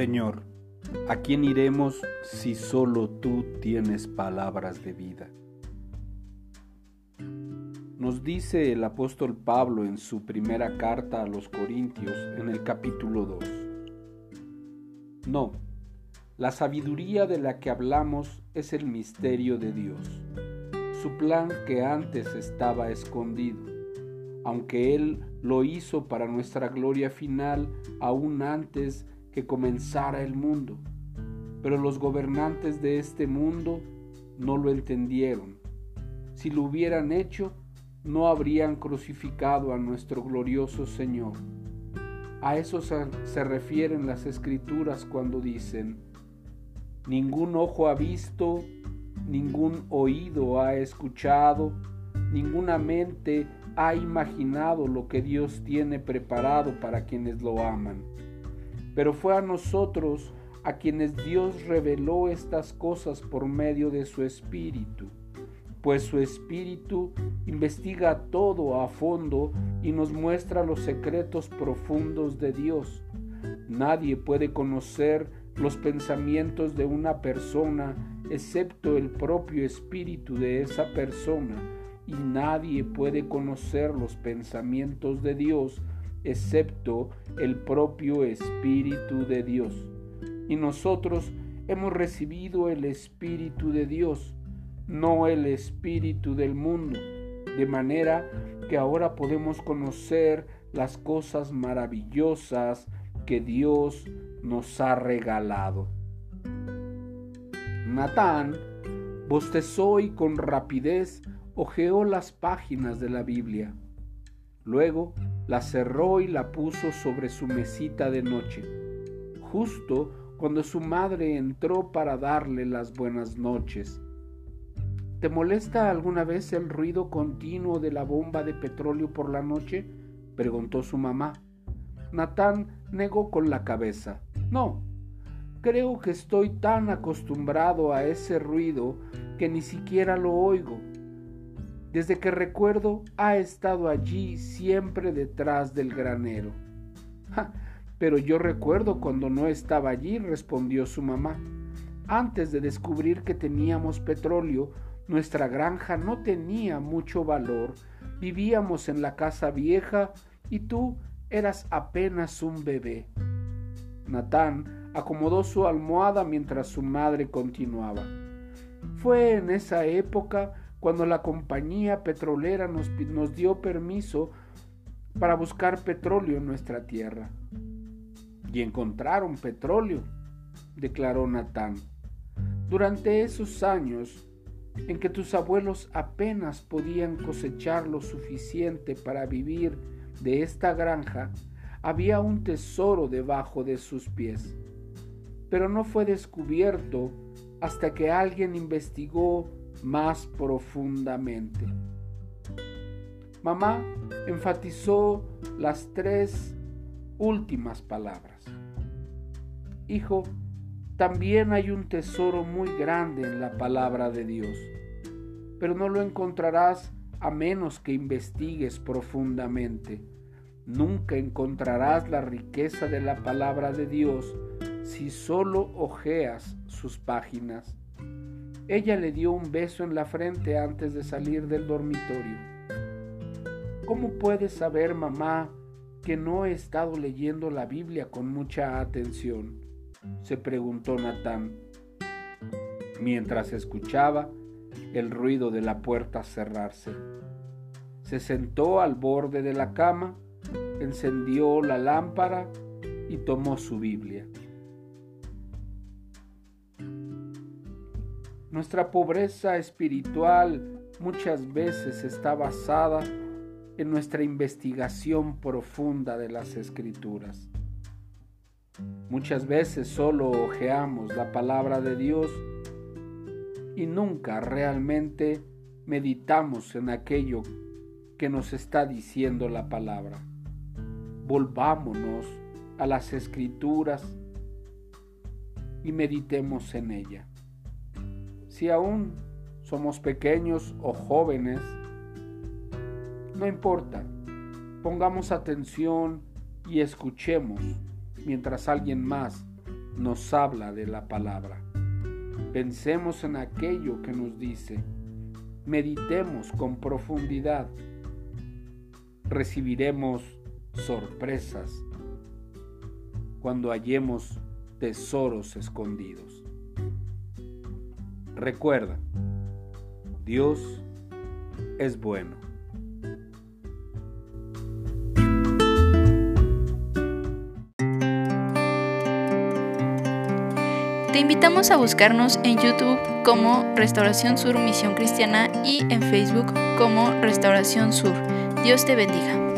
Señor, ¿a quién iremos si solo tú tienes palabras de vida? Nos dice el apóstol Pablo en su primera carta a los Corintios en el capítulo 2. No, la sabiduría de la que hablamos es el misterio de Dios, su plan que antes estaba escondido, aunque Él lo hizo para nuestra gloria final aún antes que comenzara el mundo. Pero los gobernantes de este mundo no lo entendieron. Si lo hubieran hecho, no habrían crucificado a nuestro glorioso Señor. A eso se, refieren las escrituras cuando dicen, ningún ojo ha visto, ningún oído ha escuchado, ninguna mente ha imaginado lo que Dios tiene preparado para quienes lo aman pero fue a nosotros a quienes Dios reveló estas cosas por medio de su Espíritu, pues su Espíritu investiga todo a fondo y nos muestra los secretos profundos de Dios. Nadie puede conocer los pensamientos de una persona excepto el propio espíritu de esa persona, y nadie puede conocer los pensamientos de Dios excepto el propio Espíritu de Dios. Y nosotros hemos recibido el Espíritu de Dios, no el Espíritu del mundo, de manera que ahora podemos conocer las cosas maravillosas que Dios nos ha regalado. Natán bostezó y con rapidez hojeó las páginas de la Biblia. Luego la cerró y la puso sobre su mesita de noche, justo cuando su madre entró para darle las buenas noches. ¿Te molesta alguna vez el ruido continuo de la bomba de petróleo por la noche? preguntó su mamá. Natán negó con la cabeza. No, creo que estoy tan acostumbrado a ese ruido que ni siquiera lo oigo. Desde que recuerdo ha estado allí siempre detrás del granero. pero yo recuerdo cuando no estaba allí, respondió su mamá. Antes de descubrir que teníamos petróleo, nuestra granja no tenía mucho valor. Vivíamos en la casa vieja y tú eras apenas un bebé. Natán acomodó su almohada mientras su madre continuaba. Fue en esa época cuando la compañía petrolera nos, dio permiso para buscar petróleo en nuestra tierra. Y encontraron petróleo, declaró Natán. Durante esos años en que tus abuelos apenas podían cosechar lo suficiente para vivir de esta granja, había un tesoro debajo de sus pies. Pero no fue descubierto hasta que alguien investigó más profundamente. Mamá enfatizó las tres últimas palabras. Hijo, también hay un tesoro muy grande en la palabra de Dios, pero no lo encontrarás a menos que investigues profundamente. Nunca encontrarás la riqueza de la palabra de Dios si solo ojeas sus páginas. Ella le dio un beso en la frente antes de salir del dormitorio. ¿Cómo puedes saber, mamá, que no he estado leyendo la Biblia con mucha atención? se preguntó Natán, mientras escuchaba el ruido de la puerta cerrarse. Se sentó al borde de la cama, encendió la lámpara y tomó su Biblia. Nuestra pobreza espiritual muchas veces está basada en nuestra investigación profunda de las escrituras. Muchas veces solo ojeamos la palabra de Dios y nunca realmente meditamos en aquello que nos está diciendo la palabra. Volvámonos a las escrituras y meditemos en ella. Si aún somos pequeños o jóvenes, no importa, pongamos atención y escuchemos mientras alguien más nos habla de la palabra. Pensemos en aquello que nos dice. Meditemos con profundidad. Recibiremos sorpresas cuando hallemos tesoros escondidos. Recuerda, Dios es bueno. Te invitamos a buscarnos en YouTube como Restauración Sur Misión Cristiana y en Facebook como Restauración Sur. Dios te bendiga.